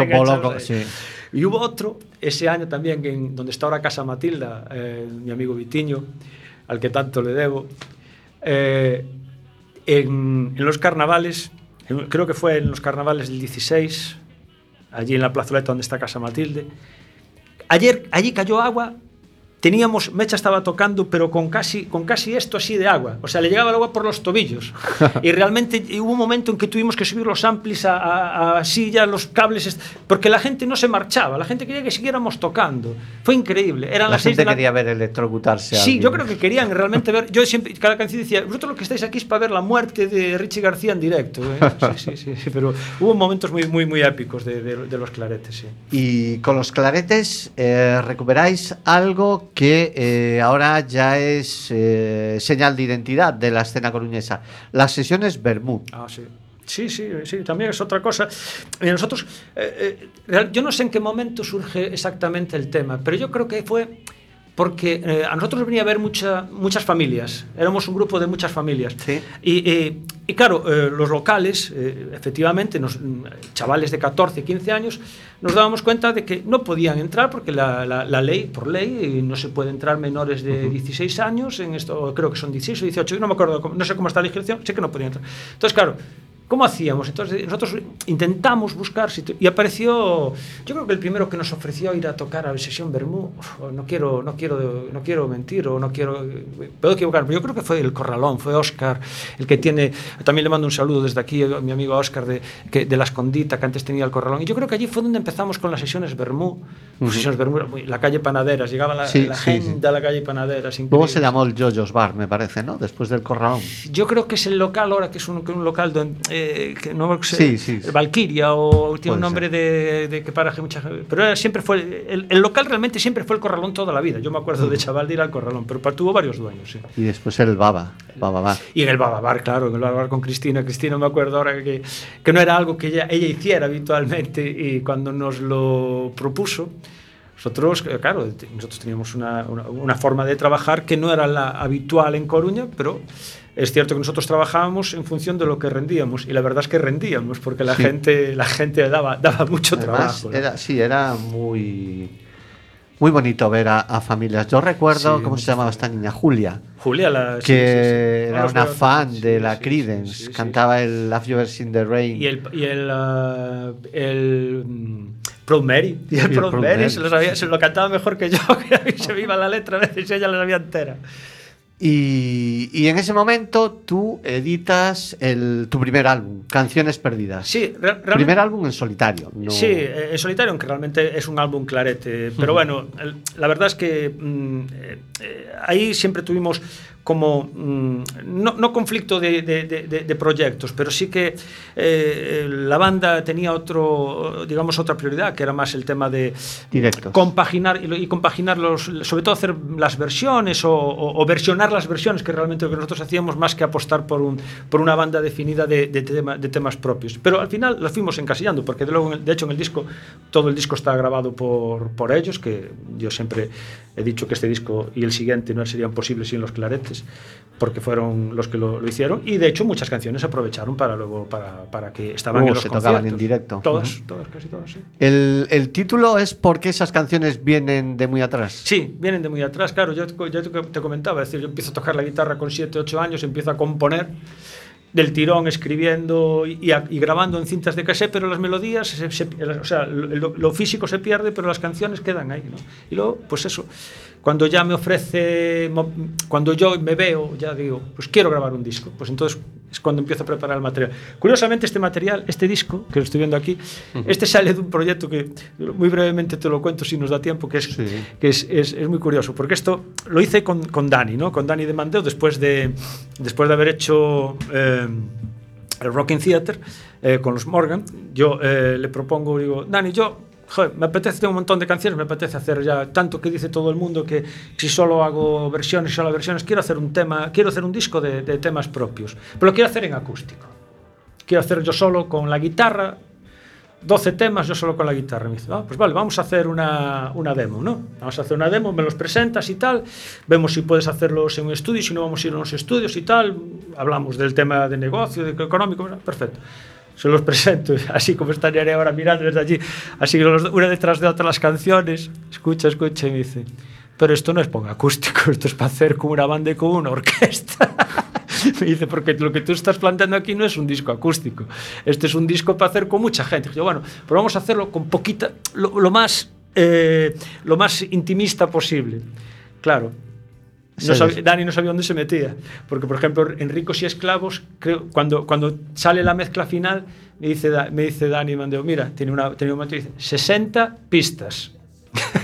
ahí. sí. Y hubo otro ese año también en donde está ahora Casa Matilda, eh, mi amigo Vitiño, al que tanto le debo. eh, en, en los carnavales, en- creo que fue en los carnavales del 16, allí en la plazoleta donde está Casa Matilde. Ayer allí cayó agua. Teníamos, Mecha estaba tocando, pero con casi, con casi esto así de agua. O sea, le llegaba el agua por los tobillos. (laughs) y realmente hubo un momento en que tuvimos que subir los amplis a, a, a silla, los cables, porque la gente no se marchaba. La gente quería que siguiéramos tocando. Fue increíble. Eran La las seis gente de la quería ver electrocutarse. Sí, yo creo que querían realmente ver. Yo siempre, cada canción decía, vosotros lo que estáis aquí es para ver la muerte de Richie García en directo. ¿eh?". Sí, sí, sí, sí, pero hubo momentos muy, muy, muy épicos de, de- de los claretes, sí. Y con los claretes eh, recuperáis algo que eh, ahora ya es eh, señal de identidad de la escena coruñesa. Las sesiones Bermud. Ah, sí. Sí, sí, sí, también es otra cosa. Y nosotros, eh, real- yo no sé en qué momento surge exactamente el tema, pero yo creo que fue porque eh, a nosotros venía a ver mucha, muchas familias, éramos un grupo de muchas familias. Sí. Y, eh, y claro, eh, los locales, eh, efectivamente, nos- mm, chavales de 14, 15 años, nos dábamos cuenta de que no podían entrar porque la, la- la ley, por ley, eh, no se puede entrar menores de 16 años, en esto creo que son 16 o 18, yo no me acuerdo, no sé cómo está la legislación, sé que no podían entrar. Entonces, claro, ¿Cómo hacíamos? Entonces nosotros intentamos buscar y apareció, yo creo que el primero que nos ofreció ir a tocar a la sesión Bermú, no quiero, no quiero, no quiero mentir o no quiero, puedo equivocar, pero yo creo que fue el Corralón, fue Oscar, el que tiene, también le mando un saludo desde aquí a mi amigo Oscar de, que, de la Escondita que antes tenía el Corralón y yo creo que allí fue donde empezamos con las sesiones Bermú, Pues sesiones Bermú, la calle Panaderas, llegaba la, Sí, la sí, gente sí. a la calle Panaderas. Luego increíble. se llamó el Jojo's Bar, me parece, ¿no? Después del Corralón. Yo creo que es el local ahora, que es un, que un local donde, eh, que no sé, Sí, sí, sí. Valkyria o tiene un nombre de, de que paraje mucha gente. Pero era- siempre fue, el, el local realmente siempre fue el Corralón toda la vida. Yo me acuerdo de chaval de ir al Corralón, pero tuvo varios dueños. Y después el Baba, Baba Bar. Y en el Bababar, claro, en el Bababar con Cristina. Cristina me acuerdo ahora que, que no era algo que ella, ella hiciera habitualmente y cuando nos lo propuso, Nosotros, eh, claro, nosotros teníamos una, una, una, forma de trabajar que no era la habitual en Coruña, pero es cierto que nosotros trabajábamos en función de lo que rendíamos y la verdad es que rendíamos porque la sí. gente la gente daba, daba mucho Además, trabajo. Era, sí, era muy muy bonito ver a, a familias. Yo recuerdo, sí, ¿cómo se llamaba esta niña? Julia. Julia, la, que sí, sí, era una fan de la Creedence, cantaba el Have You Ever Seen the Rain. Y el, y el, uh, el um, Proud Mary, (laughs) y el, Proud, Proud Mary, Mary. Se, lo sabía, se, lo cantaba mejor que yo, (laughs) que se me iba la letra, a veces ella la sabía entera. Y, y, en ese momento tú editas el, tu primer álbum, Canciones Perdidas. Sí, primer álbum en solitario. No... Sí, en solitario, aunque realmente es un álbum clarete. Pero (laughs) bueno, la verdad es que mmm, eh, ahí siempre tuvimos como mmm, no, no, conflicto de, de, de, de, proyectos, pero sí que eh, la banda tenía otro, digamos, otra prioridad, que era más el tema de Directos. compaginar y, y compaginar los, sobre todo hacer las versiones o, o, o, versionar las versiones, que realmente lo que nosotros hacíamos más que apostar por, un, por una banda definida de, tema, de temas propios. Pero al final lo fuimos encasillando, porque de, luego, de hecho en el disco, todo el disco está grabado por, por ellos, que yo siempre he dicho que este disco y el siguiente no serían posibles sin los claretes porque fueron los que lo, lo, hicieron y de hecho muchas canciones aprovecharon para luego para, para que estaban uh, en los se conciertos. tocaban en directo todas, uh -huh. todas casi todas sí. el, el, título es porque esas canciones vienen de muy atrás sí vienen de muy atrás claro yo, yo te comentaba es decir yo empiezo a tocar la guitarra con 7 8 años empiezo a componer del tirón escribiendo y, y, grabando en cintas de cassette, pero las melodías, se, se, o sea, lo, lo, físico se pierde, pero las canciones quedan ahí. ¿no? Y luego, pues eso, cuando ya me ofrece, cuando yo me veo, ya digo, pues quiero grabar un disco, pues entonces es cuando empiezo a preparar el material. Curiosamente, este material, este disco, que lo estoy viendo aquí, uh -huh. este sale de un proyecto que muy brevemente te lo cuento si nos da tiempo, que es, sí. que es, es, es, muy curioso, porque esto lo hice con, con Dani, ¿no? con Dani de Mandeo, después de, después de haber hecho... Eh, el Rocking Theater eh, con los Morgan, yo eh, le propongo, digo, Dani, yo joder, me apetece tengo un montón de canciones, me apetece hacer ya tanto que dice todo el mundo que si solo hago versiones, solo versiones, quiero hacer un tema, quiero hacer un disco de, de temas propios, pero lo quiero hacer en acústico. Quiero hacer yo solo con la guitarra, 12 temas yo solo con la guitarra. Me dice, ah, pues vale, vamos a hacer una, una, demo, ¿no? Vamos a hacer una demo, me los presentas y tal, vemos si puedes hacerlos en un estudio, si no vamos a ir a unos estudios y tal, hablamos del tema de negocio, de económico, perfecto. Se los presento, (laughs) así como estaría ahora mirando desde allí, así una detrás de otra las canciones, escucha, escucha y me dice, pero esto no es ponga acústico, (laughs) esto es para hacer como una banda y con una orquesta. (laughs) me dice, porque lo que tú estás planteando aquí no es un disco acústico, este es un disco para hacer con mucha gente. Yo, bueno, pero vamos a hacerlo con poquita, lo, lo más, eh, lo más intimista posible. Claro, no sabía, Dani no sabía dónde se metía, porque por ejemplo en Ricos y Esclavos, creo, cuando, cuando sale la mezcla final, me dice, me dice Dani Mandeo, mira, tiene, una, tiene un momento y dice, 60 pistas. (laughs)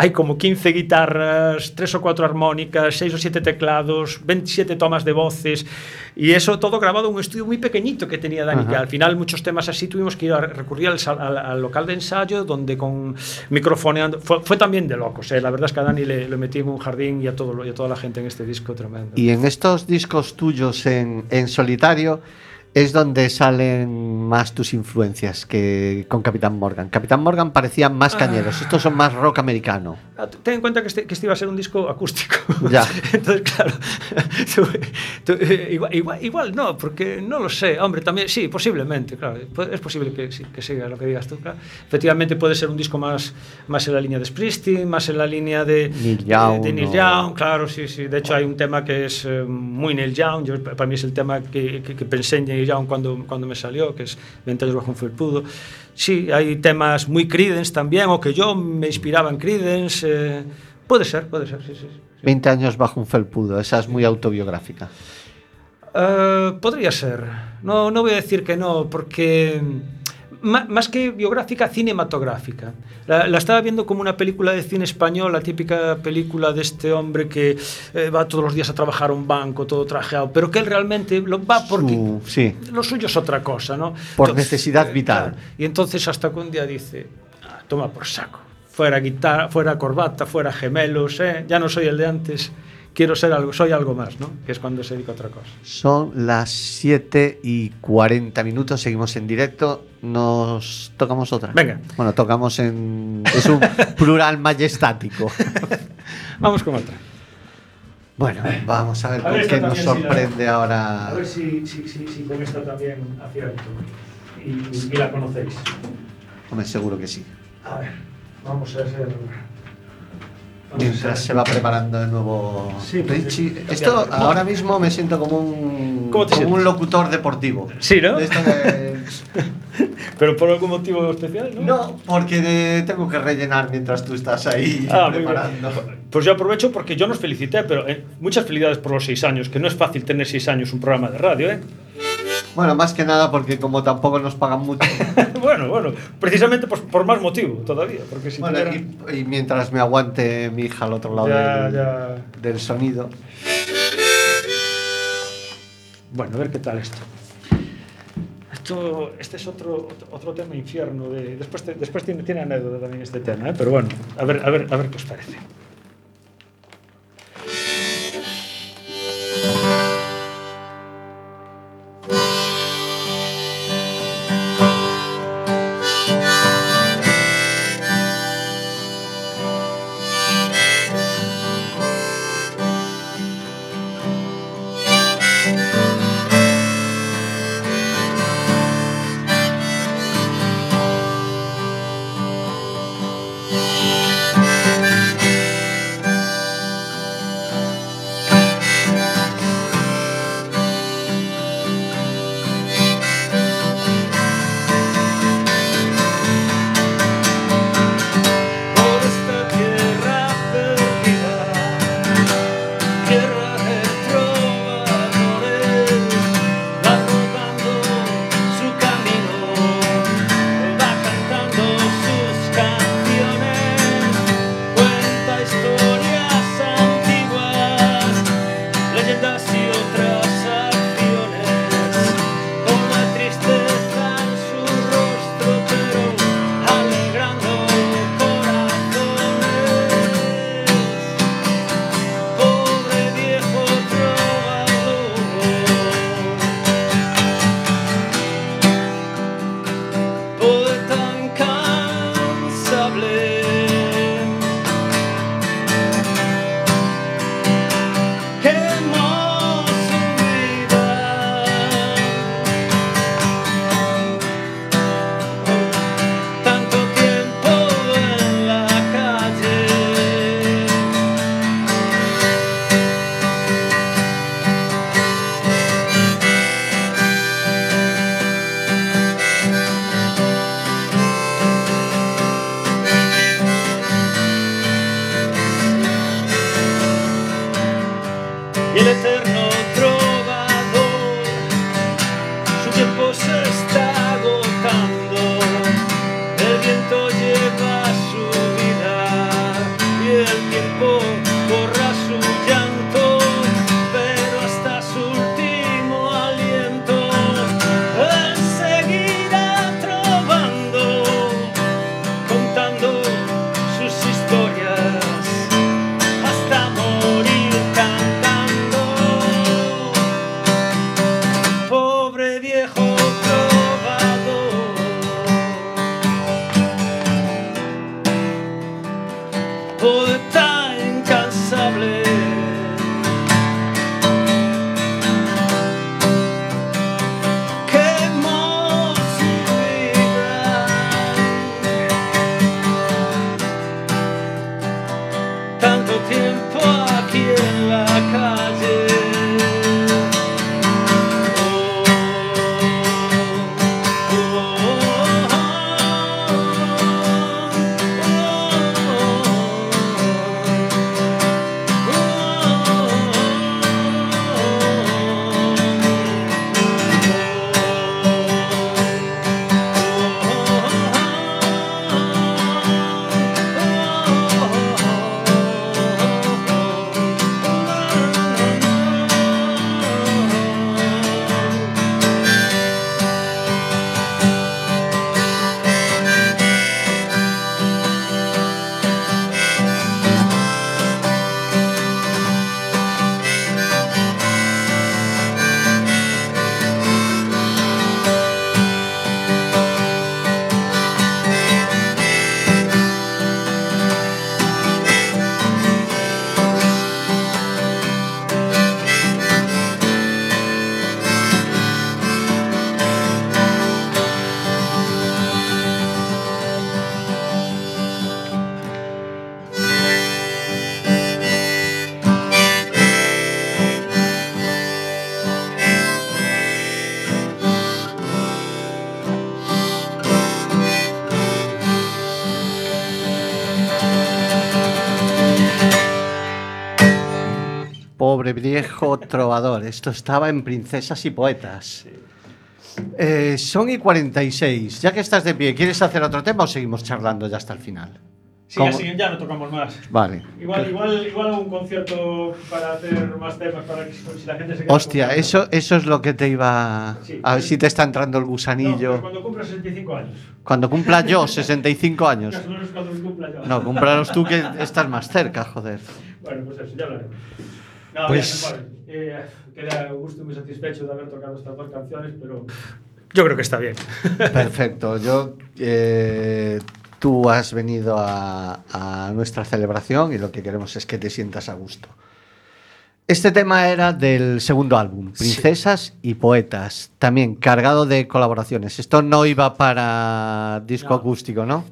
hay como 15 guitarras, 3 o 4 armónicas, 6 o 7 teclados, 27 tomas de voces, y eso todo grabado en un estudio muy pequeñito que tenía Dani, Ajá. que al final muchos temas así tuvimos que ir a recurrir al, al, al local de ensayo, donde con microfoneando, fue, fue también de locos, ¿eh? la verdad es que a Dani le, le, metí en un jardín y a, todo, y a toda la gente en este disco tremendo. Y en estos discos tuyos en, en solitario, es donde salen más tus influencias que con Capitán Morgan. Capitán Morgan parecían más ah. cañeros, estos son más rock americano. Ah, ten en cuenta que este, que este, iba a ser un disco acústico. (laughs) Ya. Entonces, claro, (laughs) tú, tú, eh, igual, igual, igual, no, porque no lo sé. Hombre, también, sí, posiblemente, claro. Es posible que, que siga lo que digas tú. Claro. Efectivamente puede ser un disco más, más en la línea de Springsteen, más en la línea de Neil Young. De, de Neil Young, claro, sí, sí. De hecho, hay un tema que es eh, muy Neil Young. Yo, para mí es el tema que, que, que pensé en Young cuando, cuando me salió, que es 20 años bajo un felpudo. Sí, hay temas muy Creedence también, o que yo me inspiraba en Creedence. Eh, puede ser, puede ser, sí, sí, sí. 20 años bajo un felpudo, esa es muy autobiográfica. Uh, podría ser. No, no voy a decir que no, porque más que biográfica, cinematográfica. La, la, estaba viendo como una película de cine español, la típica película de este hombre que eh, va todos los días a trabajar a un banco, todo trajeado, pero que él realmente lo va porque Su, sí. lo suyo es otra cosa, ¿no? Por entonces, necesidad vital. Claro, y entonces hasta que un día dice, ah, toma por saco, fuera guitarra, fuera corbata, fuera gemelos, eh, ya no soy el de antes quiero ser algo, soy algo más, ¿no? Que es cuando se dedica a otra cosa. Son las 7 y 40 minutos, seguimos en directo. Nos tocamos otra. Venga. Bueno, tocamos en. Es un plural majestático. (laughs) Vamos con otra. Bueno, vamos a ver A ver, qué nos la- sorprende ahora. A ver si, si, si, si con esta también acierto y, y la conocéis. Hombre, seguro que sí. A ver, vamos a hacer. Mientras se va preparando de nuevo Sí, pues, Richie. sí. Esto ahora mismo me siento como un, ¿Cómo te como un locutor deportivo. Sí, ¿no? De esto de- (laughs) Pero por algún motivo especial, ¿no? No, porque de- tengo que rellenar mientras tú estás ahí Ah, preparando. Pues yo aprovecho porque yo nos felicité, pero eh, muchas felicidades por los seis años, que no es fácil tener seis años un programa de radio, ¿eh? Bueno, más que nada porque como tampoco nos pagan mucho. (laughs) bueno, bueno, precisamente por más motivo todavía, porque si Bueno, y, y mientras me aguante mi hija al otro lado Ya, del, ya. del sonido. Bueno, a ver qué tal esto. Esto, este es otro, otro, otro tema infierno. De, después te- después tiene, tiene anécdota también este tema, ¿eh? pero bueno, a ver, a, ver, a ver qué os parece. Trovador. Esto estaba en Princesas y Poetas. Eh, son y 46. Ya que estás de pie, ¿quieres hacer otro tema o seguimos charlando ya hasta el final? Sí, así ya no tocamos más. Vale. Igual, igual, igual un concierto para hacer más temas, para que si la gente se Hostia, eso, eso es lo que te iba... Sí. A ver si te está entrando el No, gusanillo. pues cuando cumpla 65 años. Cuando cumpla yo (laughs) 65 años. Más o menos cuando cumpla yo. No, cúmpralos tú que estás más cerca, joder. Bueno, pues eso, ya hablaremos. No, Pues- bien, vale. Eh, queda gusto y muy satisfecho de haber tocado estas dos canciones, pero yo creo que está bien. (laughs) Perfecto. Yo, eh, tú has venido a, a nuestra celebración y lo que queremos es que te sientas a gusto. Este tema era del segundo álbum, Princesas y Poetas, también cargado de colaboraciones. Esto no iba para disco No. acústico, ¿no?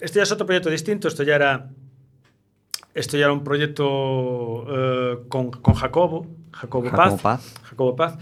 Este ya es otro proyecto distinto. Esto ya era, esto ya era un proyecto eh, con, con Jacobo, Jacobo, Jacobo Paz, Paz. Jacobo Paz.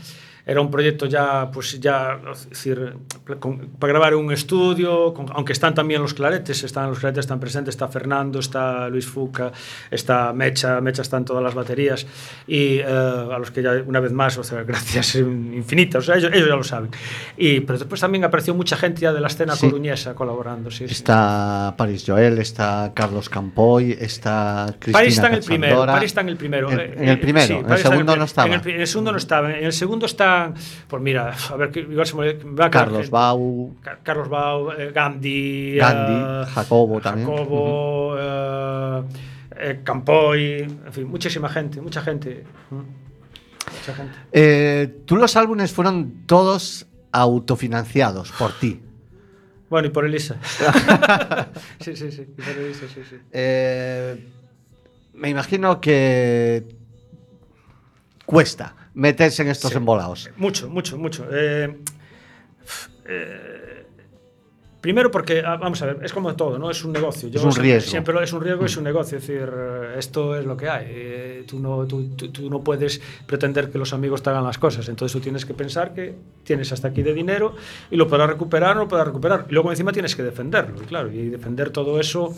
Era un proyecto ya, pues ya, es decir, con- para grabar un estudio, con- aunque están también los claretes, están los claretes están presentes, está Fernando, está Luis Fuca, está Mecha, Mecha está en todas las baterías y eh, a los que ya una vez más, o sea, gracias (laughs) infinitas, o sea, ellos, ellos ya lo saben. Y, pero después también apareció mucha gente ya de la escena Sí. coruñesa colaborando, sí, sí. Está Paris Joel, está Carlos Campoy, está Cristina París está en el primero. París está en el primero. En- eh, en el eh, primero, sí, en el está segundo no estaba. En el, en el segundo no estaba. En el segundo están. Pues mira, a ver, igual se me va Carlos. Bau, Ca- Carlos Bau, eh, Gandhi. Gandhi, eh, Jacobo también. Jacobo, eh, eh, Campoy. En fin, muchísima gente, mucha gente. Mucha gente. Eh, tú los álbumes fueron todos autofinanciados por ti. Bueno, y por Elisa. (laughs) sí, sí, sí. Y por Elisa, sí, sí. Eh, me imagino que cuesta meterse en estos Sí. embolados. Mucho, mucho, mucho. Eh, eh, primero porque, ah, vamos a ver, es como todo, ¿no? Es un negocio. Es un riesgo. Siempre es un riesgo, es un negocio. Es decir, eh, esto es lo que hay. Eh, tú, no, tú, tú- tú no puedes pretender que los amigos te hagan las cosas. Entonces tú tienes que pensar que tienes hasta aquí de dinero y lo podrás recuperar o no lo podrás recuperar. Y luego encima tienes que defenderlo. Y claro, y defender todo eso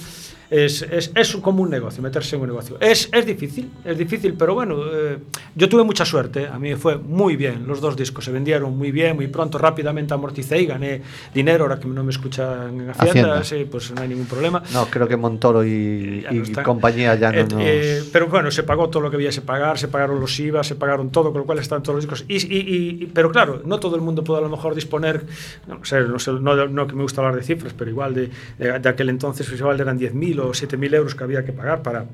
es, es, es como un negocio, meterse en un negocio. Es, es difícil, es difícil, pero bueno, eh, yo tuve mucha suerte. A mí me fue muy bien. Los dos discos se vendieron muy bien, muy pronto, rápidamente amorticé y gané dinero. Ahora que no me escuchan en Hacienda, Hacienda. sí, pues no hay ningún problema. No, creo que Montoro y, Ya no y están. compañía ya no Eh, nos... eh, pero bueno, se pagó todo lo que había que pagar, se pagaron los IVA, se pagaron todo, con lo cual están todos los discos. Y, y- y- pero claro, no todo el mundo puede a lo mejor disponer, no sé, no, sé, no, no que me gusta hablar de cifras, pero igual de, de, de aquel entonces pues igual eran 10.000 o 7.000 euros que había que pagar para...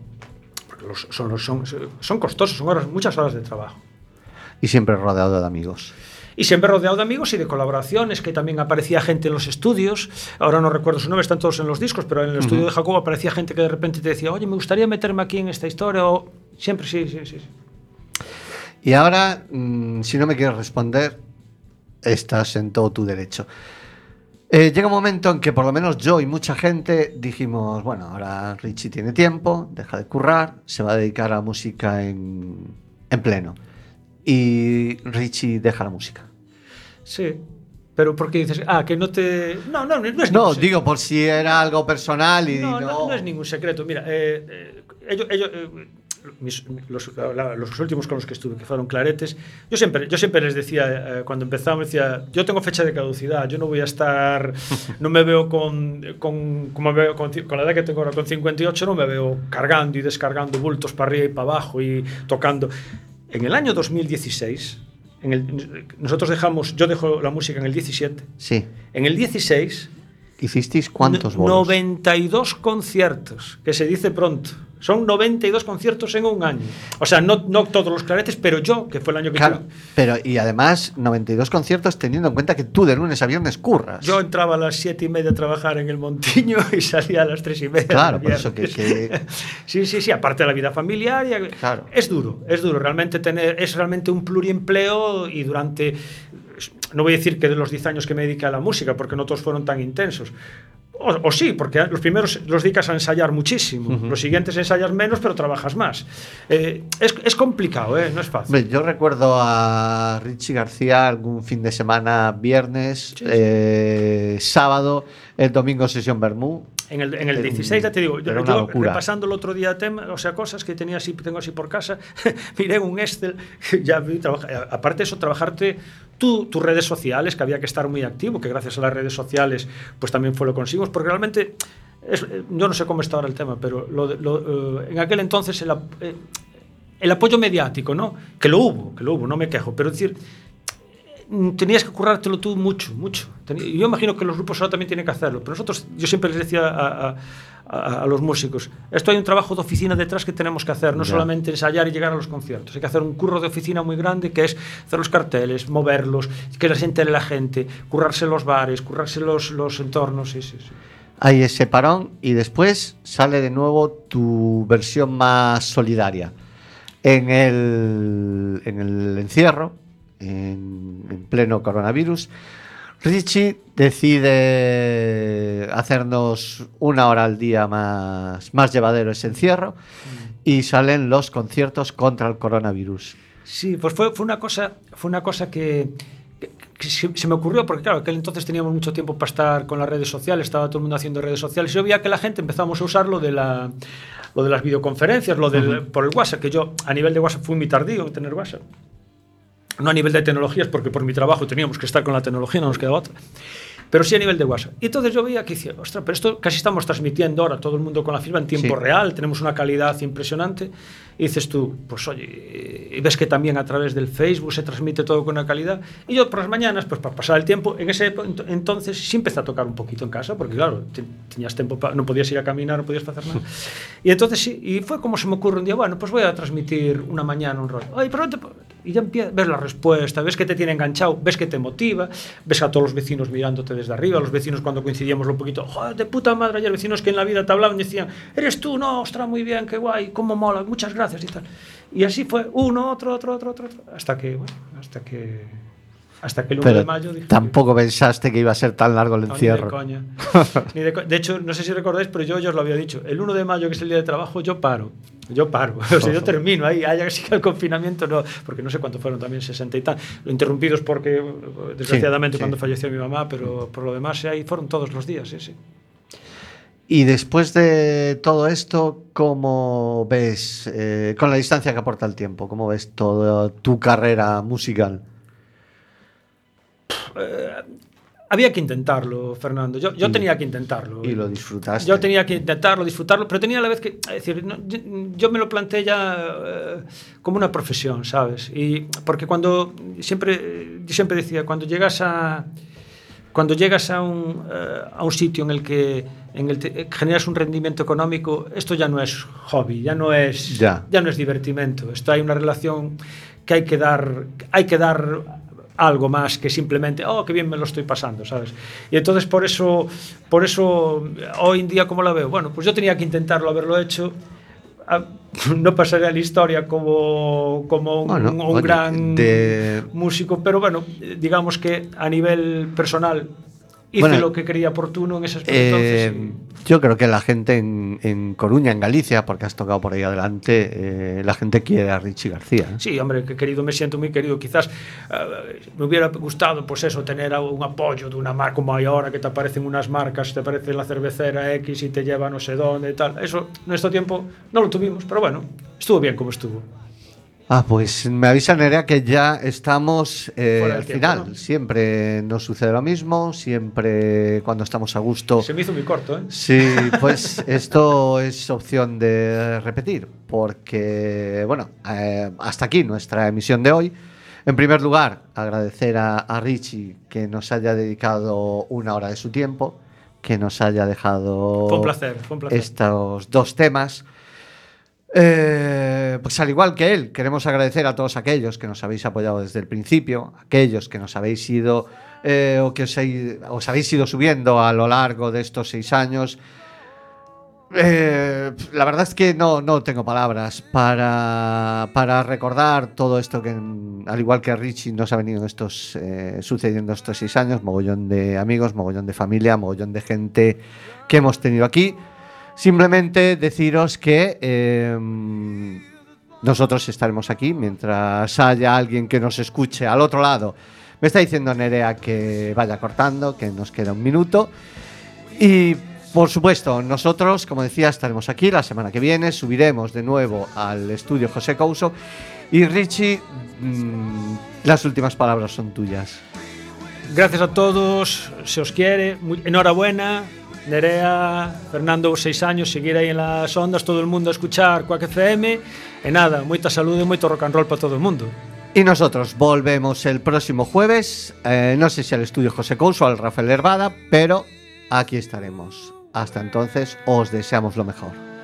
Los- son, son, son costosos, son horas, muchas horas de trabajo. Y siempre rodeado de amigos. Y siempre rodeado de amigos y de colaboraciones, que también aparecía gente en los estudios. Ahora no recuerdo su nombre, están todos en los discos, pero en el estudio de Jacobo aparecía gente que de repente te decía, oye, me gustaría meterme aquí en esta historia. O... Siempre, sí, sí, sí. sí. Y ahora, mm, si no me quieres responder, estás en todo tu derecho. Eh, llega un momento en que por lo menos yo y mucha gente dijimos, bueno, ahora Richie tiene tiempo, deja de currar, se va a dedicar a la música en, en pleno. Y Richie deja la música. Sí. Pero porque dices, ah, que no te. No, no, no es No, digo por si era algo personal y no, no, no, no es ningún secreto. Mira, eh, eh, ellos, ellos, eh, mis- los, la- los últimos con los que estuve, que fueron claretes, yo siempre, yo siempre les decía, eh, cuando empezamos, decía, yo tengo fecha de caducidad, yo no voy a estar, (laughs) no me veo con, con, como veo con, con la edad que tengo ahora, con 58, no me veo cargando y descargando bultos para arriba y para abajo y tocando. En el año 2016, en el, nosotros dejamos, yo dejo la música en el 17, Sí. en el 16 ¿Hicisteis cuántos bolos? 92 conciertos, que se dice pronto. Son 92 conciertos en un año. O sea, no, no todos los claretes, pero yo, que fue el año que Claro, pero y además 92 conciertos teniendo en cuenta que tú de lunes a viernes curras. yo entraba a las 7 y media a trabajar en el Montiño (laughs) y salía a las 3 y media. Claro, por eso que- que- (laughs) sí, sí, sí, aparte de la vida familiar. y- Claro. Es duro, es duro. Realmente tener, es realmente un pluriempleo y durante, no voy a decir que de los 10 años que me dediqué a la música, porque no todos fueron tan intensos. O, o sí, porque los primeros los dedicas a ensayar muchísimo, los siguientes ensayas menos, pero trabajas más. Eh, es, es complicado, ¿eh? no es fácil. Yo recuerdo a Richie García algún fin de semana, viernes, Sí, sí. eh, sábado, el domingo sesión Bermú. En el, en el Era 16, ya te digo, yo, yo repasando el otro día tema, o sea, cosas que tenía así, tengo así por casa, (laughs) miré un Excel, (laughs) ya vi aparte de eso, trabajarte tú, tus redes sociales, que había que estar muy activo, que gracias a las redes sociales, pues también fue lo conseguimos, porque realmente, es- eh, yo no sé cómo está ahora el tema, pero lo lo, eh, en aquel entonces el, eh, el apoyo mediático, ¿no? Que lo hubo, que lo hubo, no me quejo, pero es decir, tenías que currártelo tú mucho, mucho. Yo imagino que los grupos ahora también tienen que hacerlo, pero nosotros, yo siempre les decía a, a- a- a los músicos, esto hay un trabajo de oficina detrás que tenemos que hacer, no solamente ensayar y llegar a los conciertos, hay que hacer un curro de oficina muy grande que es hacer los carteles, moverlos, que la gente la gente, currarse los bares, currarse los, los entornos, sí, sí, sí. Hay ese parón y después sale de nuevo tu versión más solidaria. En el, en el encierro, en, en pleno coronavirus, Richie decide hacernos una hora al día más, más llevadero ese encierro y salen los conciertos contra el coronavirus. Sí, pues fue, fue una cosa, fue una cosa que, que- que se, se me ocurrió, porque claro, aquel entonces teníamos mucho tiempo para estar con las redes sociales, estaba todo el mundo haciendo redes sociales. Yo veía que la gente empezamos a usar lo de, la, lo de las videoconferencias, lo del, por el WhatsApp, que yo a nivel de WhatsApp fui muy tardío en tener WhatsApp. No a nivel de tecnologías, porque por mi trabajo teníamos que estar con la tecnología, no nos quedaba otra. Pero sí a nivel de WhatsApp. Y entonces yo veía que decía, ostras, pero esto casi estamos transmitiendo ahora todo el mundo con la fibra en tiempo Sí. real, tenemos una calidad impresionante. Y dices tú, pues oye, y ves que también a través del Facebook se transmite todo con una calidad. Y yo por las mañanas, pues para pasar el tiempo, en ese ent- entonces sí empecé a tocar un poquito en casa, porque claro, te- tenías tiempo, pa- no podías ir a caminar, no podías hacer nada. (laughs) Y entonces sí, y fue como se me ocurre un día, bueno, pues voy a transmitir una mañana un rollo. Ay, pero no te y ya empiezas, ves la respuesta, ves que te tiene enganchado, ves que te motiva, ves a todos los vecinos mirándote desde arriba, los vecinos cuando coincidíamos un poquito, joder, de puta madre, ayer vecinos que en la vida te hablaban y decían, eres tú, no, ostras, muy bien, qué guay, cómo mola, muchas gracias y tal. Y así fue, uno, otro, otro, otro, otro, otro, hasta que, bueno, hasta que, hasta que el 1 Pero de mayo dije, tampoco pensaste que iba a ser tan largo el no, ni de encierro. coña. (laughs) Ni de, de hecho, no sé si recordáis, pero yo ya os lo había dicho. El 1 de mayo, que es el día de trabajo, yo paro. Yo paro. (laughs) O sea, yo (laughs) termino ahí. Haya que siga el confinamiento, no. Porque no sé cuánto fueron también, 60 y tal. Lo interrumpidos porque, desgraciadamente, sí. cuando falleció mi mamá, pero por lo demás, ahí fueron todos los días, sí, sí. Y después de todo esto, ¿cómo ves, eh, con la distancia que aporta el tiempo, cómo ves toda tu carrera musical? Había que intentarlo, Fernando. Yo, yo tenía que intentarlo. Y lo disfrutaste. Yo tenía que intentarlo, disfrutarlo, pero tenía a la vez que, es decir, no, yo, yo me lo planteé ya eh, como una profesión, ¿sabes? Y porque cuando siempre, yo siempre decía, cuando llegas a cuando llegas a un, eh, a un sitio en el que en el te- generas un rendimiento económico, esto ya no es hobby, ya no es Ya. no es divertimento. Esto hay una relación que hay que dar, hay que dar algo más que simplemente, oh, qué bien me lo estoy pasando, ¿sabes? Y entonces por eso, por eso hoy en día, ¿cómo la veo? Bueno, pues yo tenía que intentarlo haberlo hecho. Ah, (laughs) No pasaré a la historia como, como un, Bueno, un gran de- músico, pero bueno, digamos que a nivel personal hice Bueno, lo que creía oportuno en ese aspecto. Eh, entonces, yo creo que la gente en, en Coruña, en Galicia, porque has tocado por ahí adelante, eh, la gente quiere a Richie García. ¿eh? Sí, hombre, que querido, me siento muy querido. Quizás eh, me hubiera gustado, pues eso, tener un apoyo de una marca como hay ahora, que te aparecen unas marcas, te aparece la cervecera X y te lleva no sé dónde y tal. Eso, en nuestro tiempo, no lo tuvimos, pero bueno, estuvo bien como estuvo. Ah, pues me avisa Nerea que ya estamos eh, al tiempo, final. ¿no? Siempre nos sucede lo mismo, siempre cuando estamos a gusto. Se me hizo muy corto, ¿eh? Sí, pues esto es opción de repetir, porque, bueno, eh, hasta aquí nuestra emisión de hoy. En primer lugar, agradecer a, a Richie que nos haya dedicado una hora de su tiempo, que nos haya dejado Fue un placer, fue un placer. estos dos temas. Eh, pues al igual que él, queremos agradecer a todos aquellos que nos habéis apoyado desde el principio, aquellos que nos habéis ido eh, o que os, habéis ido subiendo a lo largo de estos seis años. Eh, la verdad es que no, no tengo palabras para, para recordar todo esto que, al igual que Richie, nos ha venido estos, sucediendo estos seis años, mogollón de amigos, mogollón de familia, mogollón de gente que hemos tenido aquí. Simplemente deciros que eh, nosotros estaremos aquí mientras haya alguien que nos escuche al otro lado. Me está diciendo Nerea que vaya cortando, que nos queda un minuto. Y Por supuesto, nosotros, como decía, estaremos aquí la semana que viene, subiremos de nuevo al estudio José Couso. Y Richie, mmm, las últimas palabras son tuyas. Gracias a todos, se os quiere, enhorabuena. Nerea, Fernando, seis años, seguir aí en las ondas, todo o mundo a escuchar Quack FM, e nada, moita saúde e moito rock and roll para todo o mundo. Y nosotros volvemos el próximo jueves, eh, no sé si al estudio José Couso o al Rafael Hervada, pero aquí estaremos. Hasta entonces, os deseamos lo mejor.